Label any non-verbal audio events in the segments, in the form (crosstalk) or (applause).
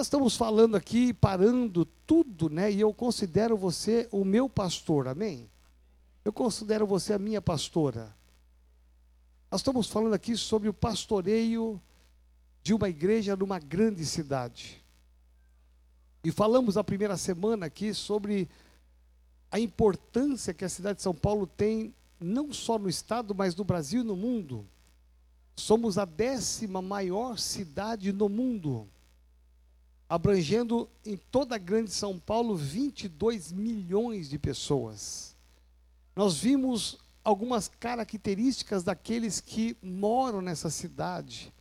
Nós estamos falando aqui, parando tudo, né? E eu considero você o meu pastor, amém? Eu considero você a minha pastora. Nós estamos falando aqui sobre o pastoreio de uma igreja numa grande cidade. E falamos a primeira semana aqui sobre a importância que a cidade de São Paulo tem, não só no estado, mas no Brasil e no mundo. Somos a décima maior cidade no mundo, abrangendo em toda a grande São Paulo 22 milhões de pessoas. Nós vimos algumas características daqueles que moram nessa cidade.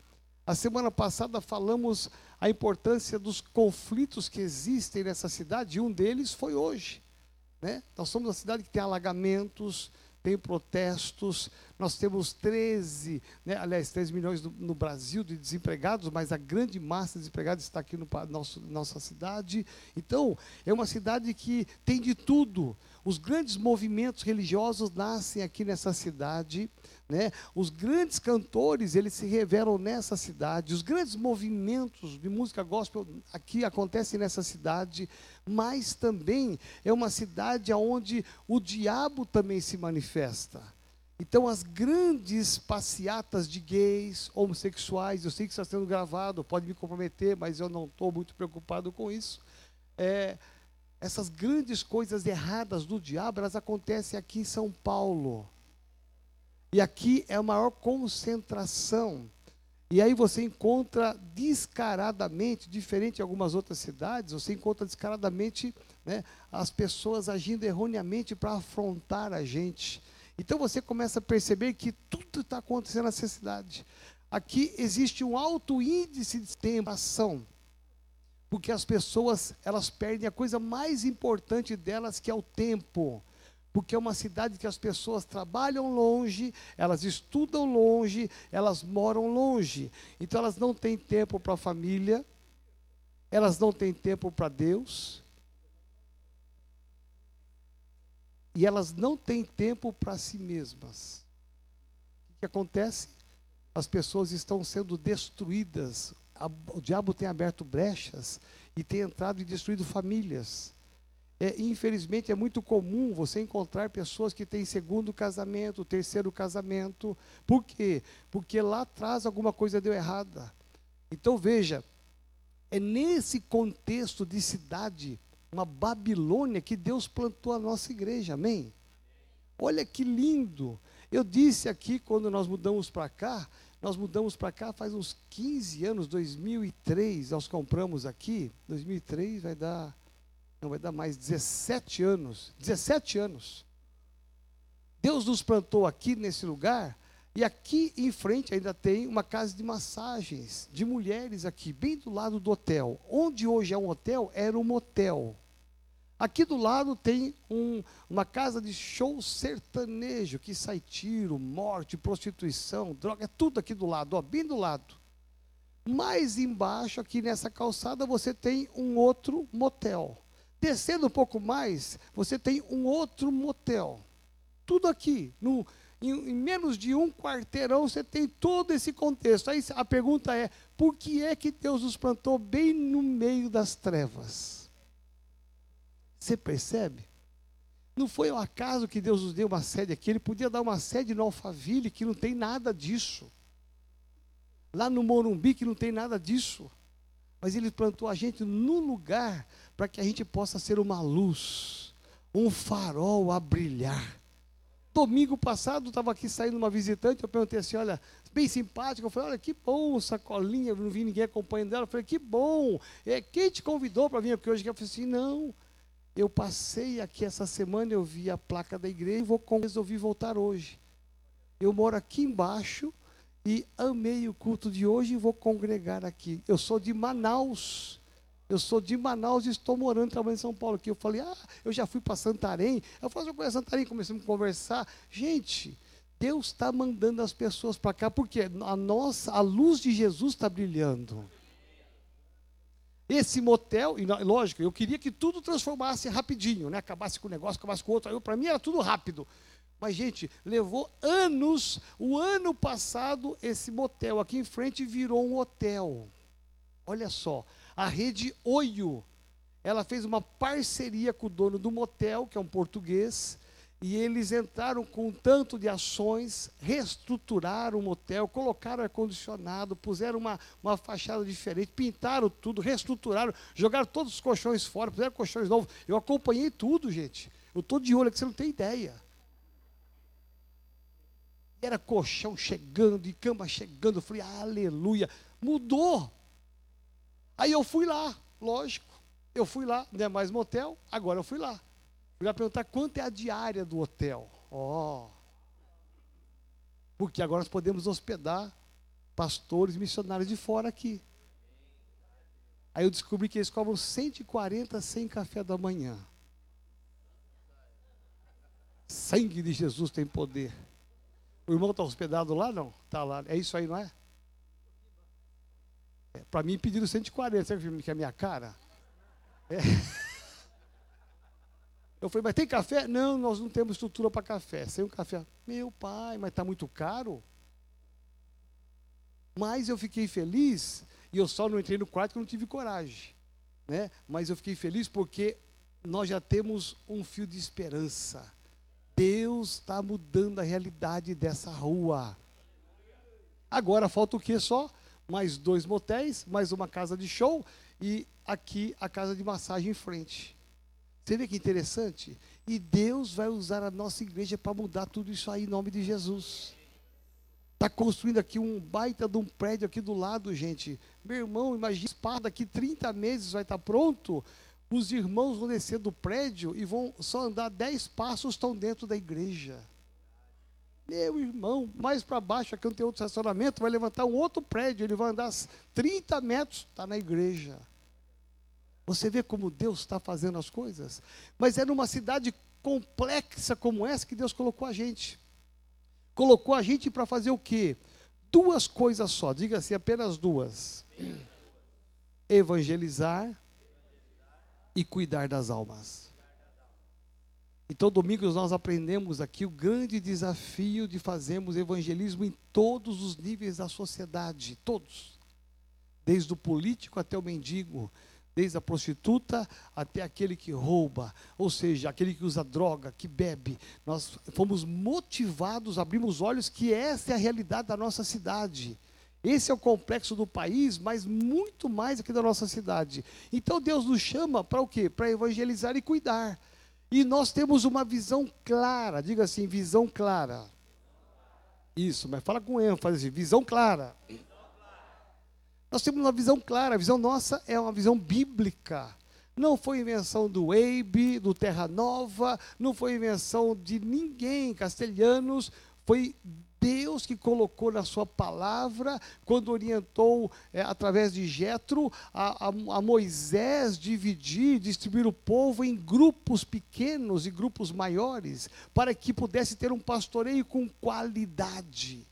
A semana passada falamos a importância dos conflitos que existem nessa cidade, e um deles foi hoje. Né? Nós somos uma cidade que tem alagamentos, tem protestos, nós temos 13, né, aliás, 13 milhões no, no, Brasil de desempregados, mas a grande massa de desempregados está aqui no nosso, nossa cidade. Então, é uma cidade que tem de tudo. Os grandes movimentos religiosos nascem aqui nessa cidade, né? Os grandes cantores, eles se revelam nessa cidade. Os grandes movimentos de música gospel aqui acontecem nessa cidade, mas também é uma cidade onde o diabo também se manifesta. Então, as grandes passeatas de gays, homossexuais, eu sei que está sendo gravado, pode me comprometer, mas eu não estou muito preocupado com isso. É, essas grandes coisas erradas do diabo, elas acontecem aqui em São Paulo. E aqui é a maior concentração. E aí você encontra descaradamente, diferente de algumas outras cidades, você encontra descaradamente né, as pessoas agindo erroneamente para afrontar a gente. Então você começa a perceber que tudo está acontecendo nessa cidade. Aqui existe um alto índice de tentação porque as pessoas elas perdem a coisa mais importante delas que é o tempo porque é uma cidade que as pessoas trabalham longe, elas estudam longe, elas moram longe. Então elas não têm tempo para a família, elas não têm tempo para Deus, e elas não têm tempo para si mesmas. O que acontece? As pessoas estão sendo destruídas o diabo tem aberto brechas e tem entrado e destruído famílias. É, infelizmente é muito comum você encontrar pessoas que têm segundo casamento, terceiro casamento. Por quê? Porque lá atrás alguma coisa deu errada. Então veja, é nesse contexto de cidade, uma Babilônia, que Deus plantou a nossa igreja, amém? Olha que lindo. Eu disse aqui, quando nós mudamos para cá, nós mudamos para cá faz uns 15 anos, 2003, nós compramos aqui, 2003 vai dar, não vai dar mais 17 anos, 17 anos. Deus nos plantou aqui nesse lugar, e aqui em frente ainda tem uma casa de massagens de mulheres aqui, bem do lado do hotel. Onde hoje é um hotel, era um motel. Aqui do lado tem um, uma casa de show sertanejo, que sai tiro, morte, prostituição, droga, é tudo aqui do lado, ó, bem do lado. Mais embaixo, aqui nessa calçada, você tem um outro motel. Descendo um pouco mais, você tem um outro motel. Tudo aqui, no, em, em, menos de um quarteirão, você tem todo esse contexto. Aí a pergunta é: por que é que Deus nos plantou bem no meio das trevas? Você percebe? Não foi um acaso que Deus nos deu uma sede aqui. Ele podia dar uma sede no Alphaville, que não tem nada disso. Lá no Morumbi, que não tem nada disso. Mas Ele plantou a gente no lugar para que a gente possa ser uma luz, um farol a brilhar. Domingo passado, estava aqui saindo uma visitante, eu perguntei assim, olha, bem simpática, eu falei, olha, que bom, sacolinha, não vi ninguém acompanhando ela. Eu falei, que bom, é, quem te convidou para vir? Porque hoje eu falei assim, não, eu passei aqui essa semana, eu vi a placa da igreja e vou, resolvi voltar hoje. Eu moro aqui embaixo e amei o culto de hoje e vou congregar aqui. Eu sou de Manaus. Eu sou de Manaus e estou morando trabalhando em São Paulo. Aqui eu falei, ah, eu já fui para Santarém. Eu falei, eu conheço Santarém, comecei a conversar. Gente, Deus está mandando as pessoas para cá porque a nossa, a luz de Jesus está brilhando. Esse motel, e lógico, eu queria que tudo transformasse rapidinho, né? Acabasse com o negócio, acabasse com outro. Para mim era tudo rápido. Mas, gente, levou anos. O ano passado, esse motel aqui em frente virou um hotel. Olha só. A rede Oio, ela fez uma parceria com o dono do motel, que é um português, e eles entraram com um tanto de ações, reestruturaram o motel, colocaram ar-condicionado, puseram uma, uma fachada diferente, pintaram tudo, reestruturaram, jogaram todos os colchões fora, puseram colchões novos. Eu acompanhei tudo, gente. Eu estou de olho aqui, você não tem ideia. Era colchão chegando e cama chegando. Eu falei, aleluia. Mudou. Aí eu fui lá, lógico. Eu fui lá, não é mais motel, agora eu fui lá. Fui lá perguntar quanto é a diária do hotel. Ó. Oh. Porque agora nós podemos hospedar pastores missionários de fora aqui. Aí eu descobri que eles cobram 140 sem café da manhã. Sangue de Jesus tem poder. O irmão está hospedado lá? Não? Está lá. É isso aí, não é? é Para mim pediram 140. Sabe que é a minha cara? É. (laughs) Eu falei, mas tem café? Não, nós não temos estrutura para café. Sem um café. Meu pai, mas está muito caro. Mas eu fiquei feliz, e eu só não entrei no quarto porque eu não tive coragem. Né? Mas eu fiquei feliz porque nós já temos um fio de esperança. Deus está mudando a realidade dessa rua. Agora falta o que só? Mais dois motéis, mais uma casa de show e aqui a casa de massagem em frente. Você vê que interessante? E Deus vai usar a nossa igreja para mudar tudo isso aí em nome de Jesus. Está construindo aqui um baita de um prédio aqui do lado, gente. Meu irmão, imagina, espaço daqui 30 meses vai estar tá pronto. Os irmãos vão descer do prédio e vão só andar 10 passos, estão dentro da igreja. Meu irmão, mais para baixo, aqui não tem outro estacionamento, vai levantar um outro prédio, ele vai andar 30 metros, está na igreja. Você vê como Deus está fazendo as coisas? Mas é numa cidade complexa como essa que Deus colocou a gente. Colocou a gente para fazer o quê? Duas coisas só, diga assim, apenas duas: evangelizar e cuidar das almas. Então, domingo nós aprendemos aqui o grande desafio de fazermos evangelismo em todos os níveis da sociedade, todos. Desde o político até o mendigo, desde a prostituta até aquele que rouba, ou seja, aquele que usa droga, que bebe. Nós fomos motivados, abrimos olhos que essa é a realidade da nossa cidade. Esse é o complexo do país, mas muito mais aqui da nossa cidade. Então Deus nos chama para o quê? Para evangelizar e cuidar. E nós temos uma visão clara, diga assim, visão clara. Isso, mas fala com ênfase, visão clara. Nós temos uma visão clara, a visão nossa é uma visão bíblica. Não foi invenção do Weibe, do Terra Nova, não foi invenção de ninguém, castelhanos, foi Deus que colocou na sua palavra, quando orientou é, através de Jetro a, a, a, Moisés dividir, distribuir o povo em grupos pequenos e grupos maiores, para que pudesse ter um pastoreio com qualidade.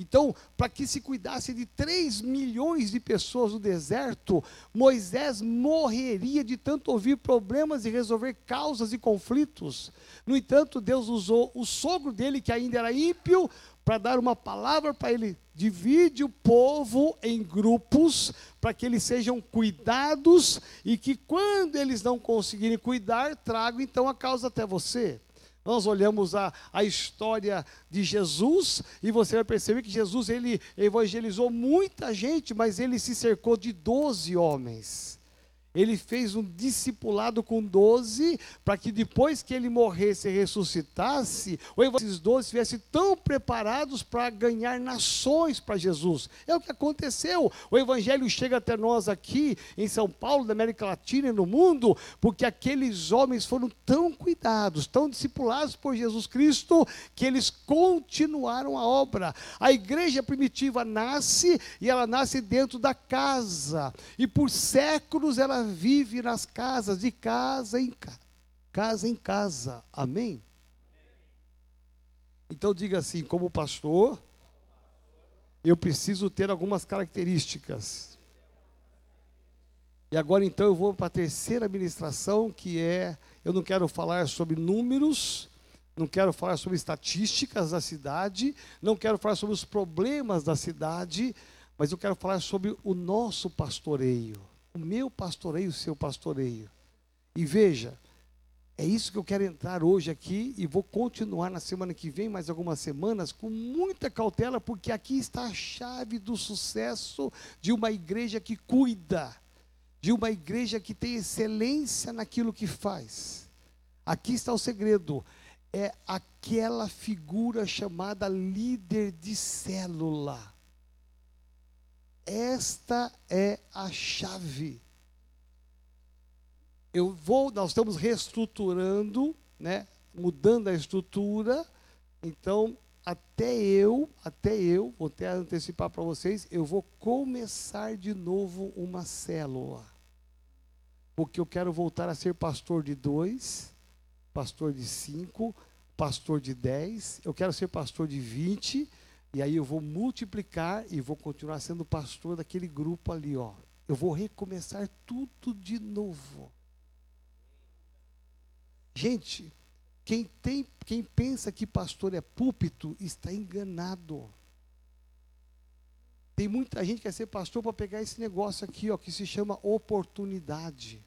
Então, para que se cuidasse de 3 milhões de pessoas no deserto, Moisés morreria de tanto ouvir problemas e resolver causas e conflitos. No entanto, Deus usou o sogro dele, que ainda era ímpio, para dar uma palavra para ele. Divide o povo em grupos, para que eles sejam cuidados e que, quando eles não conseguirem cuidar, tragam então a causa até você. Nós olhamos a, a história de Jesus e você vai perceber que Jesus ele evangelizou muita gente, mas ele se cercou de doze homens. Ele fez um discipulado com doze, para que depois que ele morresse e ressuscitasse, esses doze estivessem tão preparados para ganhar nações para Jesus. É o que aconteceu. O Evangelho chega até nós aqui, em São Paulo, na América Latina e no mundo, porque aqueles homens foram tão cuidados, tão discipulados por Jesus Cristo, que eles continuaram a obra. A igreja primitiva nasce, e ela nasce dentro da casa, e por séculos ela vive nas casas, de casa em casa, casa em casa. Amém? Então diga assim, como pastor, eu preciso ter algumas características. E agora então eu vou para a terceira administração, que é, eu não quero falar sobre números, não quero falar sobre estatísticas da cidade, não quero falar sobre os problemas da cidade, mas eu quero falar sobre o nosso pastoreio. O meu pastoreio, o seu pastoreio. E veja, é isso que eu quero entrar hoje aqui e vou continuar na semana que vem, mais algumas semanas, com muita cautela, porque aqui está a chave do sucesso de uma igreja que cuida, de uma igreja que tem excelência naquilo que faz. Aqui está o segredo. É aquela figura chamada líder de célula. Esta é a chave. Eu vou, nós estamos reestruturando, né? Mudando a estrutura. Então, até eu, até eu, vou até antecipar para vocês, eu vou começar de novo uma célula. Porque eu quero voltar a ser pastor de dois, pastor de cinco, pastor de dez, eu quero ser pastor de vinte e aí eu vou multiplicar e vou continuar sendo pastor daquele grupo ali, ó. Eu vou recomeçar tudo de novo. Gente, quem tem, quem pensa que pastor é púlpito está enganado. Tem muita gente que quer ser pastor para pegar esse negócio aqui, ó, que se chama oportunidade.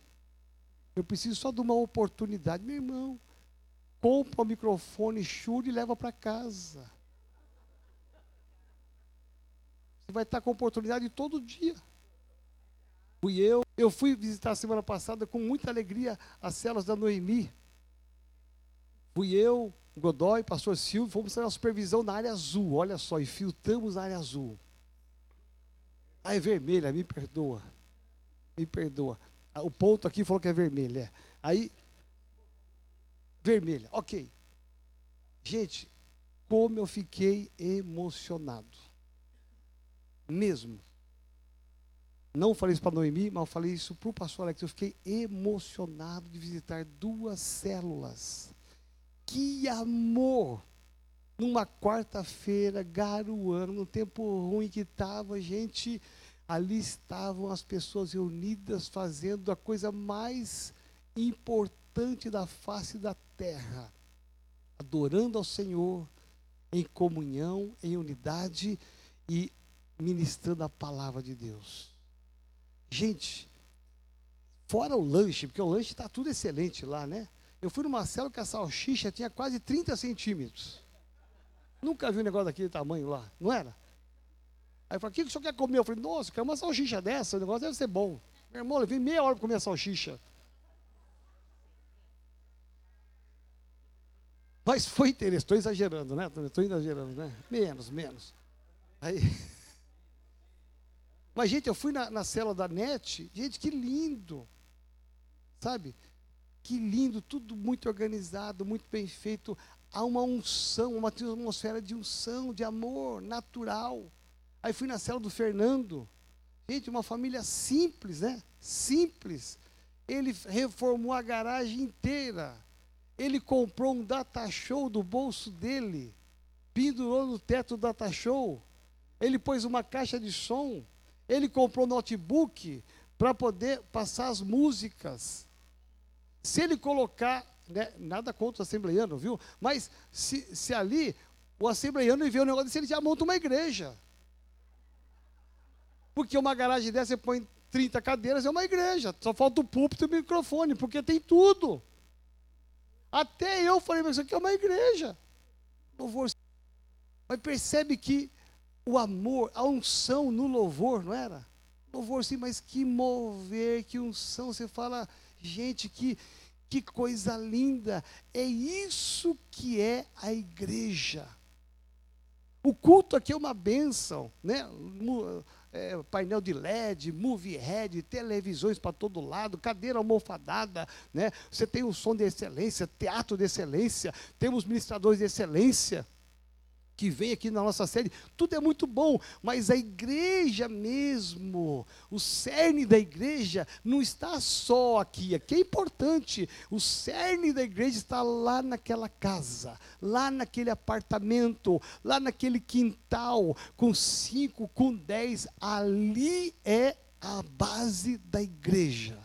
Eu preciso só de uma oportunidade, meu irmão. Compra o microfone, chure e leva para casa. Você vai estar com oportunidade todo dia. Fui eu, eu fui visitar semana passada com muita alegria as celas da Noemi. Fui eu, Godoy, pastor Silvio, fomos fazer a supervisão na área azul, olha só, e filtramos a área azul. Ah, é vermelha, me perdoa. Me perdoa. Ah, o ponto aqui falou que é vermelha. É. Aí, vermelha, ok. Gente, como eu fiquei emocionado mesmo. Não falei isso para Noemi, mas falei isso para o pastor Alex. Eu fiquei emocionado de visitar duas células. Que amor! Numa quarta-feira, garoando, no tempo ruim que estava, gente, ali estavam as pessoas reunidas fazendo a coisa mais importante da face da terra, adorando ao Senhor em comunhão, em unidade e ministrando a palavra de Deus. Gente, fora o lanche, porque o lanche está tudo excelente lá, né? Eu fui numa célula que a salsicha tinha quase 30 centímetros. Nunca vi um negócio daquele tamanho lá, não era? Aí eu falei, o que o senhor quer comer? Eu falei, nossa, eu quero uma salsicha dessa, o negócio deve ser bom. Meu irmão, eu vim meia hora para comer a salsicha. Mas foi interessante, estou exagerando, né? Estou exagerando, né? Menos, menos. Aí. (laughs) Mas, gente, eu fui na, na cela da NET, gente, que lindo. Sabe? Que lindo, tudo muito organizado, muito bem feito. Há uma unção, uma atmosfera de unção, de amor natural. Aí fui na cela do Fernando. Gente, uma família simples, né? Simples. Ele reformou a garagem inteira. Ele comprou um data show do bolso dele. Pendurou no teto do data show. Ele pôs uma caixa de som. Ele comprou notebook para poder passar as músicas. Se ele colocar, né, nada contra o assembleiano, viu? Mas se, se ali o assembleiano vê o negócio desse, ele já monta uma igreja. Porque uma garagem dessa você põe 30 cadeiras, é uma igreja. Só falta o púlpito e o microfone, porque tem tudo. Até eu falei, mas isso aqui é uma igreja. Louvor. Mas percebe que o amor, a unção no louvor, não era? Louvor sim, mas que mover, que unção. Você fala, gente, que, que coisa linda. É isso que é a igreja. O culto aqui é uma bênção, né? É, painel de LED, movie head, televisões para todo lado, cadeira almofadada, né? Você tem um som de excelência, teatro de excelência, temos ministradores de excelência que vem aqui na nossa sede, tudo é muito bom, mas a igreja mesmo, o cerne da igreja não está só aqui, aqui é importante, o cerne da igreja está lá naquela casa, lá naquele apartamento, lá naquele quintal, com cinco, com dez, ali é a base da igreja.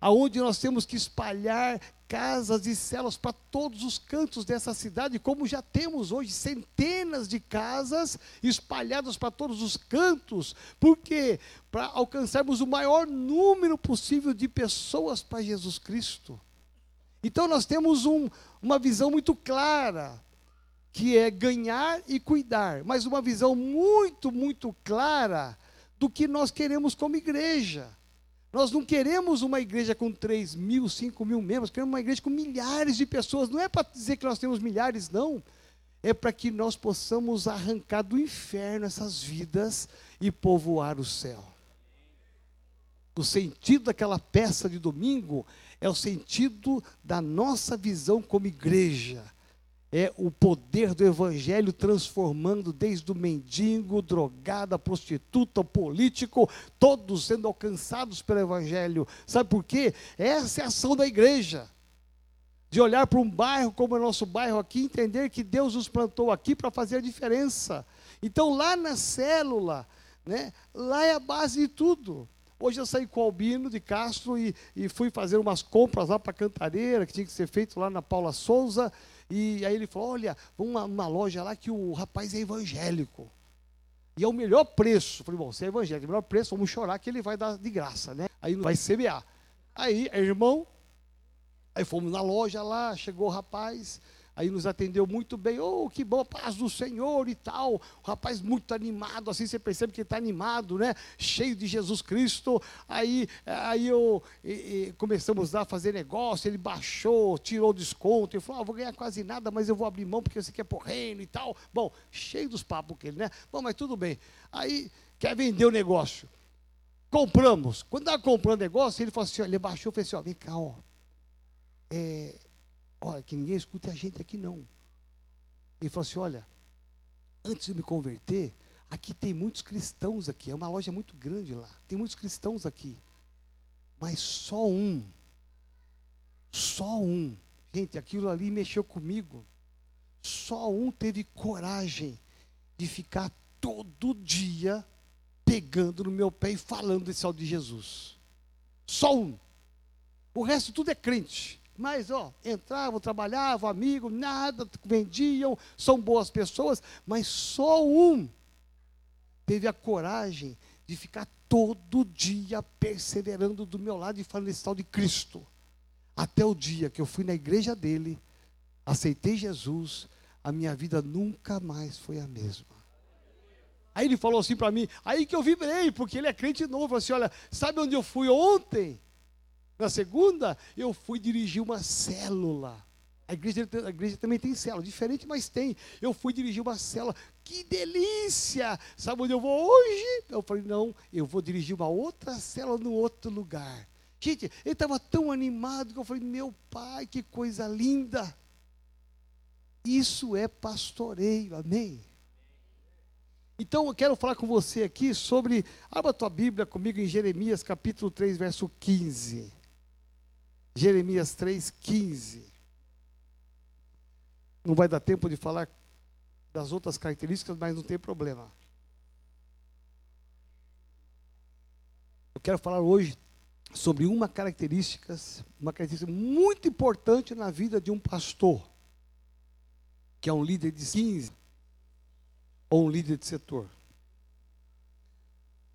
aonde nós temos que espalhar casas e celas para todos os cantos dessa cidade, como já temos hoje centenas de casas espalhadas para todos os cantos. Por quê? Para alcançarmos o maior número possível de pessoas para Jesus Cristo. Então nós temos um, uma visão muito clara, que é ganhar e cuidar, mas uma visão muito, muito clara do que nós queremos como igreja. Nós não queremos uma igreja com 3 mil, 5 mil membros, queremos uma igreja com milhares de pessoas. Não é para dizer que nós temos milhares, não. É para que nós possamos arrancar do inferno essas vidas e povoar o céu. O sentido daquela peça de domingo é o sentido da nossa visão como igreja é o poder do evangelho transformando desde o mendigo, drogada, prostituta, político, todos sendo alcançados pelo evangelho. Sabe por quê? Essa é a ação da igreja. De olhar para um bairro como é o nosso bairro aqui, entender que Deus nos plantou aqui para fazer a diferença. Então, lá na célula, né, lá é a base de tudo. Hoje eu saí com o Albino de Castro e, e fui fazer umas compras lá para Cantareira, que tinha que ser feito lá na Paula Souza. E aí ele falou: Olha, uma, uma loja lá que o rapaz é evangélico. E é o melhor preço. Eu falei, bom, você é evangélico, é o melhor preço, vamos chorar que ele vai dar de graça, né? Aí vai CBA. Aí, irmão, aí fomos na loja lá, chegou o rapaz, Aí nos atendeu muito bem, oh, que bom, paz do Senhor e tal. O rapaz muito animado, assim você percebe que ele está animado, né? Cheio de Jesus Cristo. Aí, aí eu e, e começamos a fazer negócio, ele baixou, tirou o desconto, ele falou, ah, vou ganhar quase nada, mas eu vou abrir mão porque você quer por reino e tal. Bom, cheio dos papos que ele, né? Bom, mas tudo bem. Aí quer vender o negócio. Compramos. Quando estava comprando negócio, ele falou assim, ele baixou e falou assim, ó, vem cá, ó. É, olha, que ninguém escute a gente aqui não. Ele falou assim: olha, antes de me converter, aqui tem muitos cristãos aqui, é uma loja muito grande lá, tem muitos cristãos aqui. Mas só um, só um, gente, aquilo ali mexeu comigo. Só um teve coragem de ficar todo dia pegando no meu pé e falando desse de Jesus. Só um. O resto tudo é crente. Mas, ó, entravam, trabalhavam, amigos, nada, vendiam, são boas pessoas, mas só um teve a coragem de ficar todo dia perseverando do meu lado e falando esse tal de Cristo. Até o dia que eu fui na igreja dele, aceitei Jesus, a minha vida nunca mais foi a mesma. Aí ele falou assim para mim, aí que eu vibrei, porque ele é crente novo, falou assim, olha, sabe onde eu fui ontem? Na segunda, eu fui dirigir uma célula. A igreja, a igreja também tem célula, diferente, mas tem. Eu fui dirigir uma célula. Que delícia! Sabe onde eu vou hoje? Eu falei, não, eu vou dirigir uma outra célula no outro lugar. Gente, ele estava tão animado que eu falei, meu pai, que coisa linda. Isso é pastoreio, amém? Então eu quero falar com você aqui sobre, abra a tua Bíblia comigo em Jeremias capítulo 3, verso 15. Jeremias 3,15. Não vai dar tempo de falar das outras características, mas não tem problema. Eu quero falar hoje sobre uma característica, uma característica muito importante na vida de um pastor, que é um líder de 15 ou um líder de setor.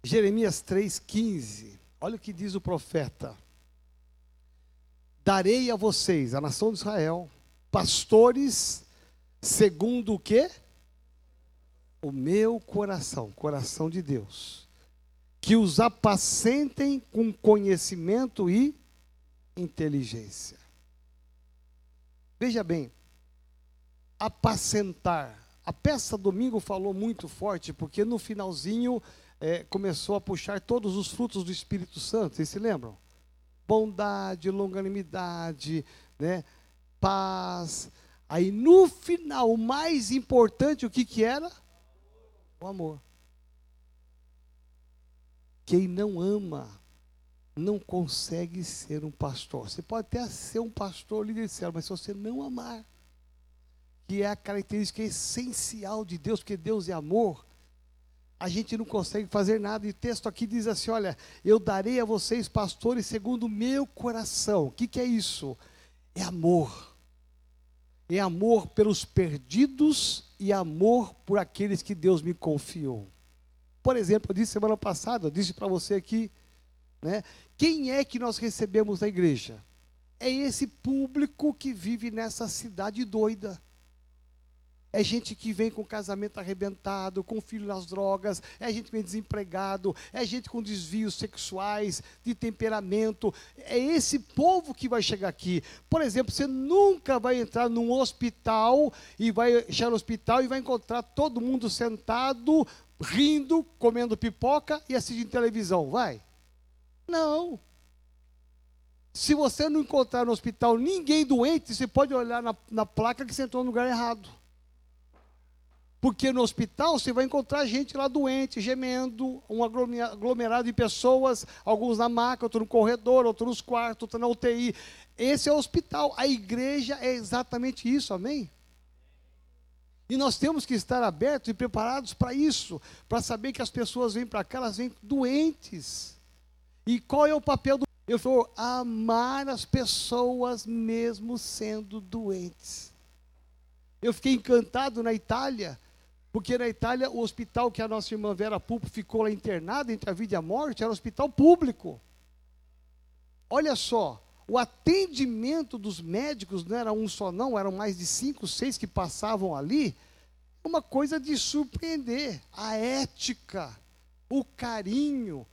Jeremias 3,15. Olha o que diz o profeta darei a vocês, a nação de Israel, pastores segundo o que? O meu coração, coração de Deus, que os apacentem com conhecimento e inteligência. Veja bem, apacentar. A peça domingo falou muito forte, porque no finalzinho é, começou a puxar todos os frutos do Espírito Santo. Vocês se lembram? Bondade, longanimidade, né? paz. Aí no final, o mais importante, o que, que era? O amor. Quem não ama não consegue ser um pastor. Você pode até ser um pastor líder de céu, mas se você não amar, que é a característica essencial de Deus, porque Deus é amor, a gente não consegue fazer nada. E o texto aqui diz assim: olha, eu darei a vocês pastores segundo o meu coração. O que, que é isso? É amor. É amor pelos perdidos e amor por aqueles que Deus me confiou. Por exemplo, eu disse semana passada, eu disse para você aqui, né? Quem é que nós recebemos na igreja? É esse público que vive nessa cidade doida é gente que vem com casamento arrebentado, com filho nas drogas, é gente que vem desempregado, é gente com desvios sexuais, de temperamento. É esse povo que vai chegar aqui. Por exemplo, você nunca vai entrar num hospital e vai chegar no hospital e vai encontrar todo mundo sentado, rindo, comendo pipoca e assistindo televisão. Vai? Não. Se você não encontrar no hospital ninguém doente, você pode olhar na, na placa que você entrou no lugar errado. Porque no hospital você vai encontrar gente lá doente, gemendo, um aglomerado de pessoas, alguns na maca, outros no corredor, outros nos quartos, outros na UTI. Esse é o hospital. A igreja é exatamente isso, amém? E nós temos que estar abertos e preparados para isso, para saber que as pessoas vêm para cá, elas vêm doentes. E qual é o papel do. Eu falo, amar as pessoas mesmo sendo doentes. Eu fiquei encantado na Itália porque na Itália, o hospital que a nossa irmã Vera Pulpo ficou lá internada entre a vida e a morte era um hospital público. Olha só, o atendimento dos médicos não era um só, não, eram mais de cinco, seis que passavam ali. Uma coisa de surpreender. A ética, o carinho,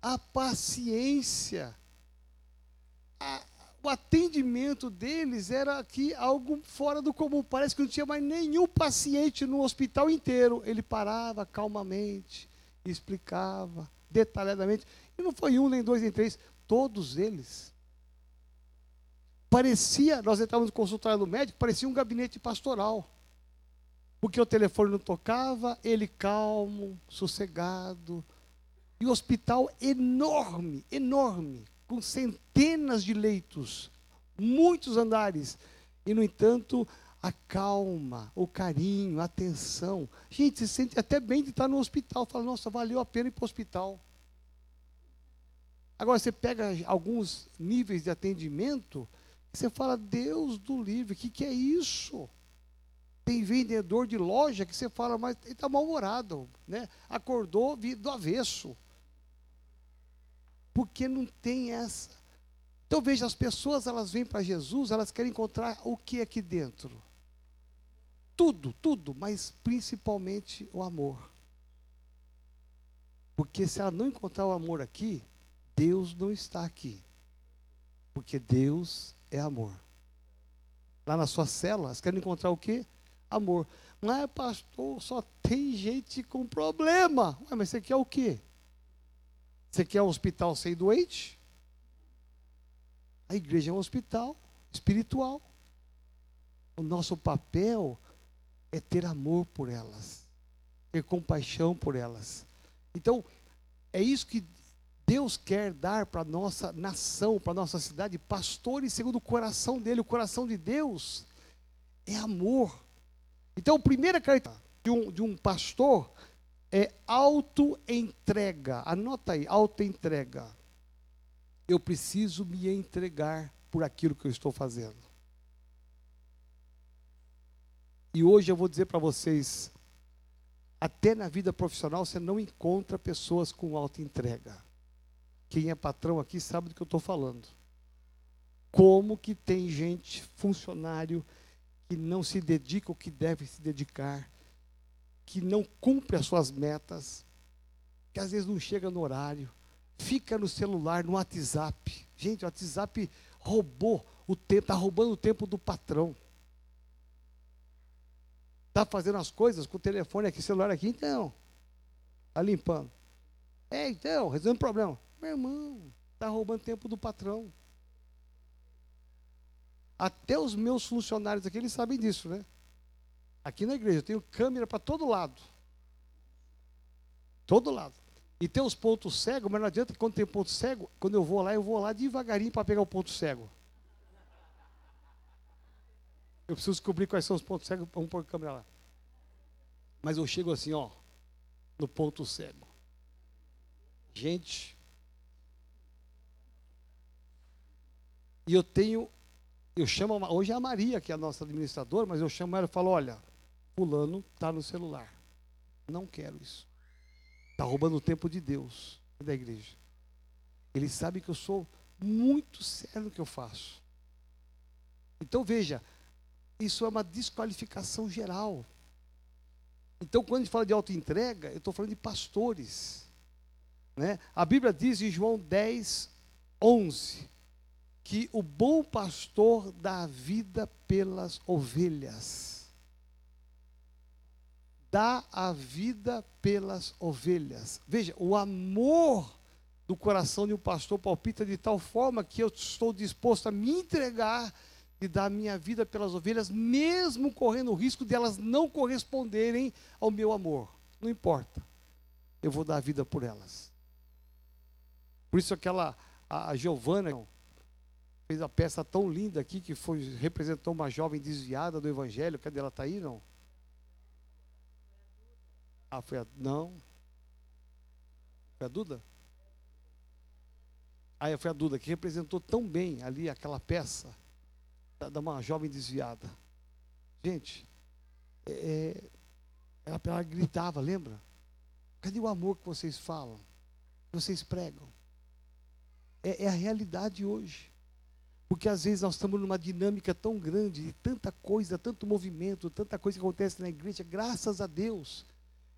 a paciência, a, o atendimento deles era aqui algo fora do comum. Parece que não tinha mais nenhum paciente no hospital inteiro. Ele parava calmamente, explicava detalhadamente. E não foi um, nem dois, nem três, todos eles. Parecia, nós entrávamos no consultório do médico, parecia um gabinete pastoral. Porque o telefone não tocava, ele calmo, sossegado. E o hospital enorme, enorme, com centenas de leitos, muitos andares, e no entanto, a calma, o carinho, a atenção. Gente, se sente até bem de estar no hospital. Fala, nossa, valeu a pena ir para o hospital. Agora você pega alguns níveis de atendimento, você fala, Deus do livre, o que, que é isso? Tem vendedor de loja que você fala, mas ele está mal-humorado, né? Acordou do avesso porque não tem essa. Então veja, as pessoas elas vêm para Jesus, elas querem encontrar o que aqui dentro? Tudo, tudo, mas principalmente o amor. Porque se ela não encontrar o amor aqui, Deus não está aqui. Porque Deus é amor. Lá nas suas células, querem encontrar o quê? Amor. Mas, pastor, só tem gente com problema. Ué, mas você quer o quê? Você quer um hospital sem doente? A igreja é um hospital espiritual. O nosso papel é ter amor por elas, ter compaixão por elas. Então, é isso que Deus quer dar para a nossa nação, para a nossa cidade, pastores segundo o coração dele. O coração de Deus é amor. Então, a primeira característica de um, de um pastor é auto-entrega. Anota aí, auto-entrega. Eu preciso me entregar por aquilo que eu estou fazendo. E hoje eu vou dizer para vocês, até na vida profissional você não encontra pessoas com auto-entrega. Quem é patrão aqui sabe do que eu estou falando. Como que tem gente, funcionário, que não se dedica o que deve se dedicar, que não cumpre as suas metas, que às vezes não chega no horário, fica no celular, no WhatsApp. Gente, o WhatsApp roubou o tempo, está roubando o tempo do patrão. Está fazendo as coisas com o telefone aqui, celular aqui, então. Está limpando. É, então, resolvendo o problema. Meu irmão, está roubando tempo do patrão. Até os meus funcionários aqui, eles sabem disso, né? Aqui na igreja eu tenho câmera para todo lado. Todo lado. E tem os pontos cegos, mas não adianta que quando tem ponto cego, quando eu vou lá, eu vou lá devagarinho para pegar o ponto cego. Eu preciso descobrir quais são os pontos cegos, vamos pôr a câmera lá. Mas eu chego assim, ó. no ponto cego. Gente, e eu tenho, eu chamo, hoje é a Maria, que é a nossa administradora, mas eu chamo ela e falo: olha, Fulano está no celular. Não quero isso. Está roubando o tempo de Deus e da igreja. Ele sabe que eu sou muito sério no que eu faço. Então veja, isso é uma desqualificação geral. Então, quando a gente fala de autoentrega, eu estou falando de pastores. Né? A Bíblia diz em João 10, 11, que o bom pastor dá a vida pelas ovelhas. Dá a vida pelas ovelhas. Veja, o amor do coração de um pastor palpita de tal forma que eu estou disposto a me entregar e dar minha vida pelas ovelhas, mesmo correndo o risco de elas não corresponderem ao meu amor. Não importa. Eu vou dar a vida por elas. Por isso aquela a, a Giovana fez a peça tão linda aqui que foi representou uma jovem desviada do evangelho. Cadê ela tá aí não? Ah, foi a não. Foi a Duda? Ah, foi a Duda que representou tão bem ali aquela peça de uma jovem desviada. Gente, é, é, ela, ela gritava, lembra? Cadê o amor que vocês falam? Que vocês pregam? É, é, a realidade hoje. Porque às vezes nós estamos numa dinâmica tão grande, de tanta coisa, tanto movimento, tanta coisa que acontece na igreja, graças a Deus,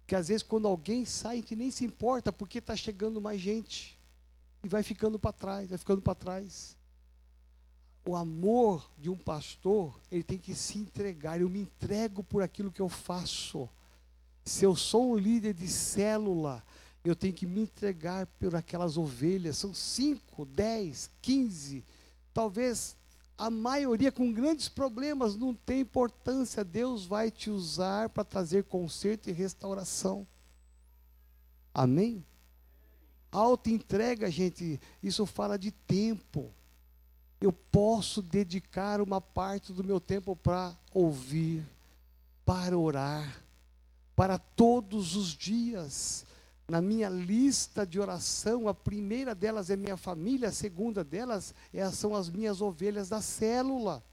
que às vezes quando alguém sai, gente nem se importa, porque está chegando mais gente. E vai ficando para trás, vai ficando para trás o amor de um pastor, ele tem que se entregar. Eu me entrego por aquilo que eu faço. Se eu sou um líder de célula, eu tenho que me entregar por aquelas ovelhas. São cinco, dez, quinze, talvez a maioria com grandes problemas, não tem importância. Deus vai te usar para trazer conserto e restauração. Amém? Auto entrega, gente, isso fala de tempo eu posso dedicar uma parte do meu tempo para ouvir, para orar, para todos os dias. Na minha lista de oração, a primeira delas é minha família, a segunda delas é, são as minhas ovelhas da célula.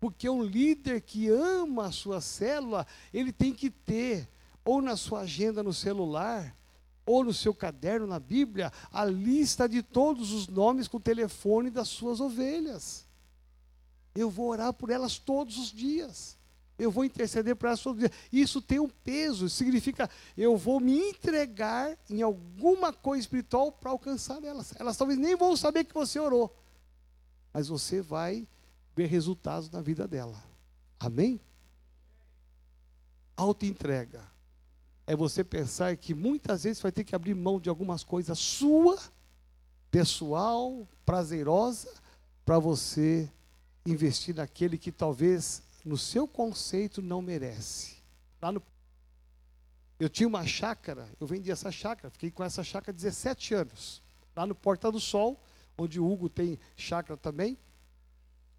Porque um líder que ama a sua célula, ele tem que ter, ou na sua agenda no celular, ou no seu caderno, na Bíblia, a lista de todos os nomes com o telefone das suas ovelhas. Eu vou orar por elas todos os dias. Eu vou interceder elas todos os dias. Isso tem um peso, significa eu vou me entregar em alguma coisa espiritual para alcançar elas. Elas talvez nem vão saber que você orou, mas você vai ver resultados na vida dela. Amém? Auto-entrega é você pensar que muitas vezes vai ter que abrir mão de algumas coisas sua, pessoal, prazerosa, para você investir naquele que talvez no seu conceito não merece. Lá no eu tinha uma chácara, eu vendi essa chácara, fiquei com essa chácara 17 anos. Lá no Porta do Sol, onde o Hugo tem chácara também.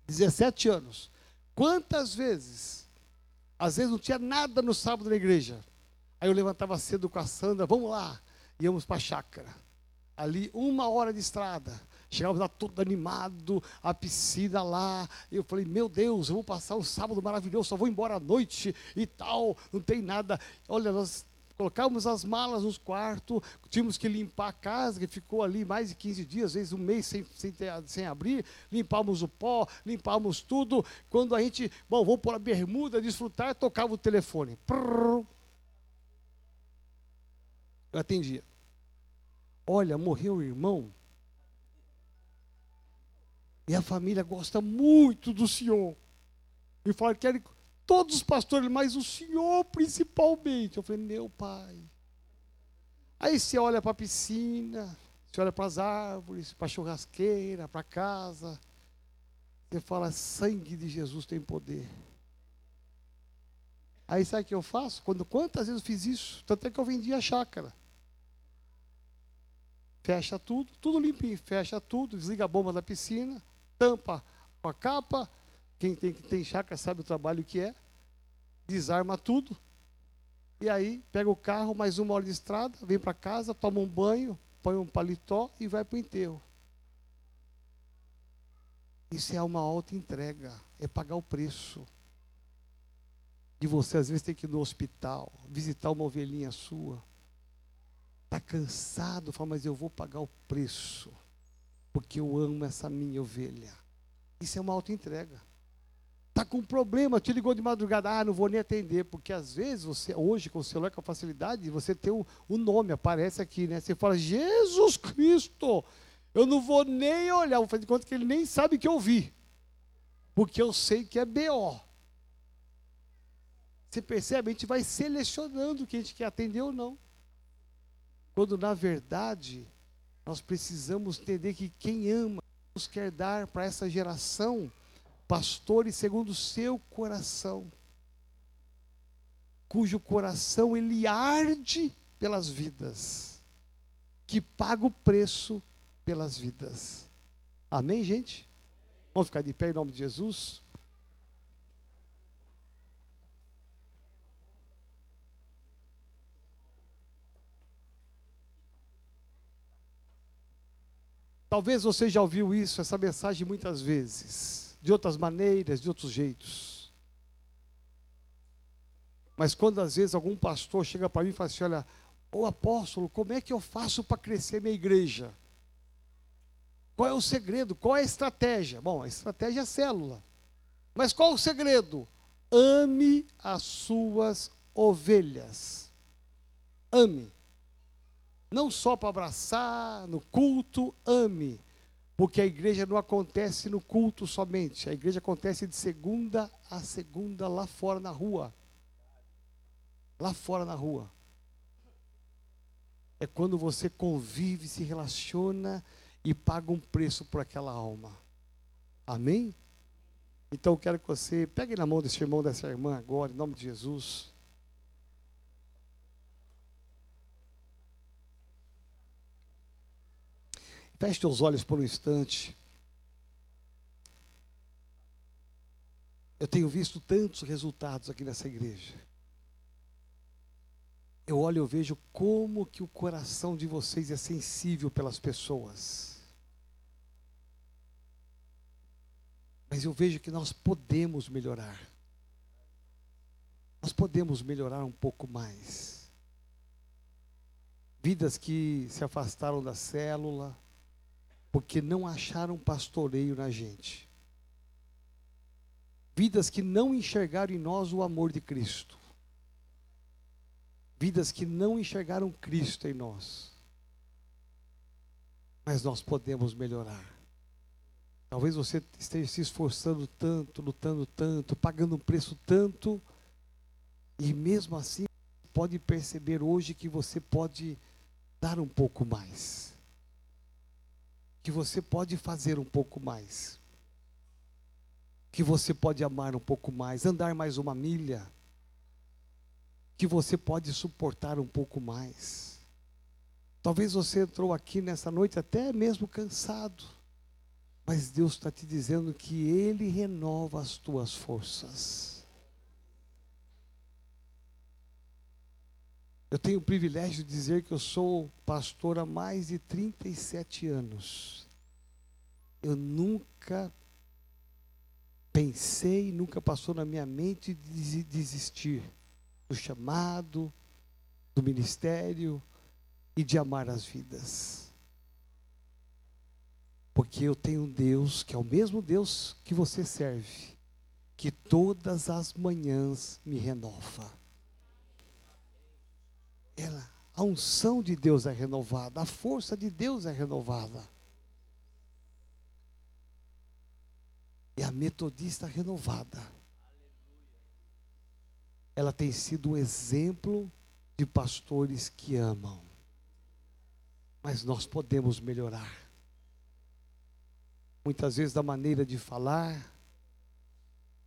17 anos. Quantas vezes, às vezes não tinha nada no sábado na igreja, Aí eu levantava cedo com a Sandra, vamos lá, íamos para a chácara. Ali, uma hora de estrada. Chegávamos lá todo animado, a piscina lá. Eu falei, meu Deus, eu vou passar um sábado maravilhoso, só vou embora à noite e tal, não tem nada. Olha, nós colocávamos as malas nos quartos, tínhamos que limpar a casa, que ficou ali mais de 15 dias, às vezes um mês sem, sem, ter, sem abrir, limpávamos o pó, limpávamos tudo. Quando a gente, bom, vou pôr a bermuda, desfrutar, tocava o telefone. Prrr, eu atendia. Olha, morreu o irmão. E a família gosta muito do senhor. E fala que querem todos os pastores, mas o senhor principalmente. Eu falei, meu pai. Aí você olha para a piscina, você olha para as árvores, para a churrasqueira, para casa. Você fala, sangue de Jesus tem poder. Aí sabe o que eu faço? Quando, quantas vezes eu fiz isso? Tanto é que eu vendi a chácara. Fecha tudo, tudo limpinho, fecha tudo, desliga a bomba da piscina, tampa com a capa. Quem tem, tem chácara sabe o trabalho que é. Desarma tudo. E aí, pega o carro, mais uma hora de estrada, vem para casa, toma um banho, põe um paletó e vai para o enterro. Isso é uma alta entrega, é pagar o preço. De você, às vezes, ter que ir no hospital, visitar uma ovelhinha sua. Está cansado, fala, mas eu vou pagar o preço, porque eu amo essa minha ovelha. Isso é uma alta entrega. Está com um problema, te ligou de madrugada, ah, não vou nem atender, porque às vezes você, hoje com o celular com facilidade, você tem o, o nome, aparece aqui, né? Você fala, Jesus Cristo, eu não vou nem olhar, vou fazer de conta que ele nem sabe que eu vi, porque eu sei que é BO. Você percebe? A gente vai selecionando o que a gente quer atender ou não. Quando na verdade nós precisamos entender que quem ama nos quer dar para essa geração pastores segundo o seu coração, cujo coração ele arde pelas vidas, que paga o preço pelas vidas. Amém, gente? Vamos ficar de pé em nome de Jesus? Talvez você já ouviu isso, essa mensagem muitas vezes de outras maneiras, de outros jeitos. Mas quando às vezes algum pastor chega para mim e fala assim: Olha, ô apóstolo, como é que eu faço para crescer minha igreja? Qual é o segredo? Qual é a estratégia? Bom, a estratégia é a célula. Mas qual o segredo? Ame as suas ovelhas. Ame. Não só para abraçar no culto, ame. Porque a igreja não acontece no culto somente, a igreja acontece de segunda a segunda lá fora na rua. Lá fora na rua. É quando você convive, se relaciona e paga um preço por aquela alma. Amém? Então eu quero que você pegue na mão desse irmão, dessa irmã agora, em nome de Jesus. Feche os olhos por um instante. Eu tenho visto tantos resultados aqui nessa igreja. Eu olho e vejo como que o coração de vocês é sensível pelas pessoas. Mas eu vejo que nós podemos melhorar. Nós podemos melhorar um pouco mais. Vidas que se afastaram da célula, porque não acharam pastoreio na gente. Vidas que não enxergaram em nós o amor de Cristo. Vidas que não enxergaram Cristo em nós. Mas nós podemos melhorar. Talvez você esteja se esforçando tanto, lutando tanto, pagando um preço tanto, e mesmo assim pode perceber hoje que você pode dar um pouco mais que você pode fazer um pouco mais, que você pode amar um pouco mais, andar mais uma milha, que você pode suportar um pouco mais. Talvez você entrou aqui nessa noite até mesmo cansado, mas Deus está te dizendo que Ele renova as tuas forças. Eu tenho o privilégio de dizer que eu sou pastor há mais de 37 anos. Eu nunca pensei, nunca passou na minha mente de desistir do chamado, do ministério e de amar as vidas. Porque eu tenho um Deus que é o mesmo Deus que você serve, que todas as manhãs me renova. Ela, a unção de Deus é renovada, a força de Deus é renovada. E a metodista renovada. Ela tem sido um exemplo de pastores que amam. Mas nós podemos melhorar. Muitas vezes da maneira de falar,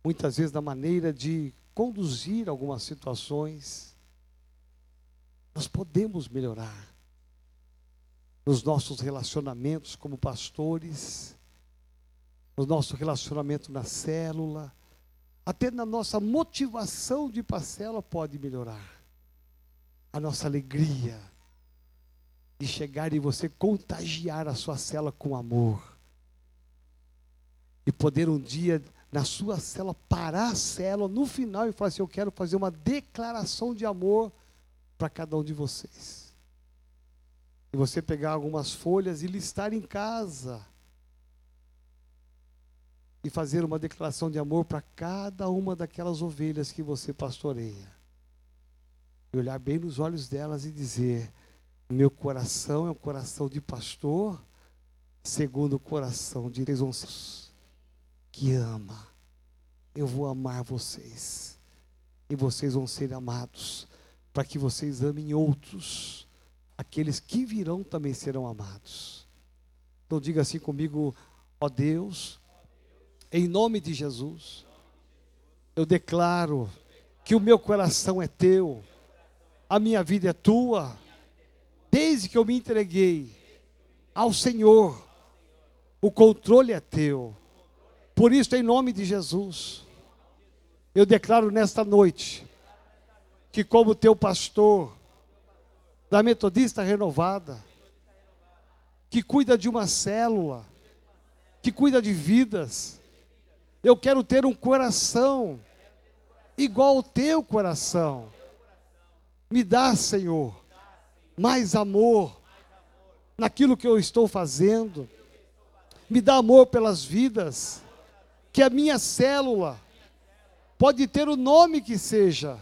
muitas vezes da maneira de conduzir algumas situações nós podemos melhorar nos nossos relacionamentos como pastores, no nosso relacionamento na célula, até na nossa motivação de ir para a célula pode melhorar. a nossa alegria de chegar e você contagiar a sua cela com amor. E poder um dia, na sua cela, parar a cela no final e falar assim: Eu quero fazer uma declaração de amor para cada um de vocês. E você pegar algumas folhas e listar em casa. E fazer uma declaração de amor para cada uma daquelas ovelhas que você pastoreia. E olhar bem nos olhos delas e dizer: Meu coração é um coração de pastor, segundo o coração de Jesus, que ama. Eu vou amar vocês. E vocês vão ser amados para que vocês amem outros. Aqueles que virão também serão amados. Então diga assim comigo, ó Deus, em nome de Jesus, eu declaro que o meu coração é teu, a minha vida é tua, desde que eu me entreguei ao Senhor, o controle é teu. Por isso, em nome de Jesus, eu declaro nesta noite que, como teu pastor da Metodista Renovada, que cuida de uma célula, que cuida de vidas, eu quero ter um coração igual ao teu coração. Me dá, Senhor, mais amor naquilo que eu estou fazendo. Me dá amor pelas vidas. Que a minha célula pode ter o nome que seja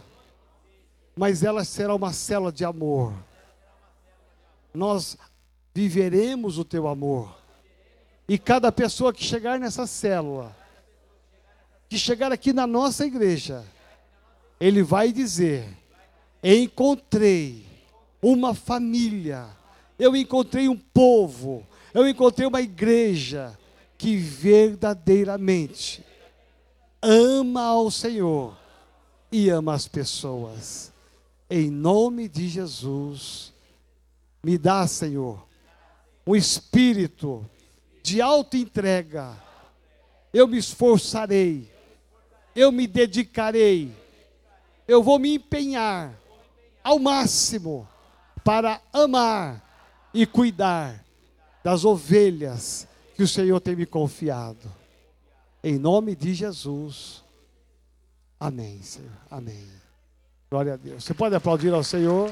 mas ela será uma célula de amor. Nós viveremos o teu amor. E cada pessoa que chegar nessa célula, que chegar aqui na nossa igreja, ele vai dizer: Encontrei uma família, eu encontrei um povo, eu encontrei uma igreja que verdadeiramente ama ao Senhor e ama as pessoas em nome de Jesus. Me dá, Senhor, um espírito de alta entrega. Eu me esforçarei, eu me dedicarei, eu vou me empenhar ao máximo para amar e cuidar das ovelhas que o Senhor tem me confiado. Em nome de Jesus. Amém, Senhor. Amém. Glória a Deus. Você pode aplaudir ao Senhor.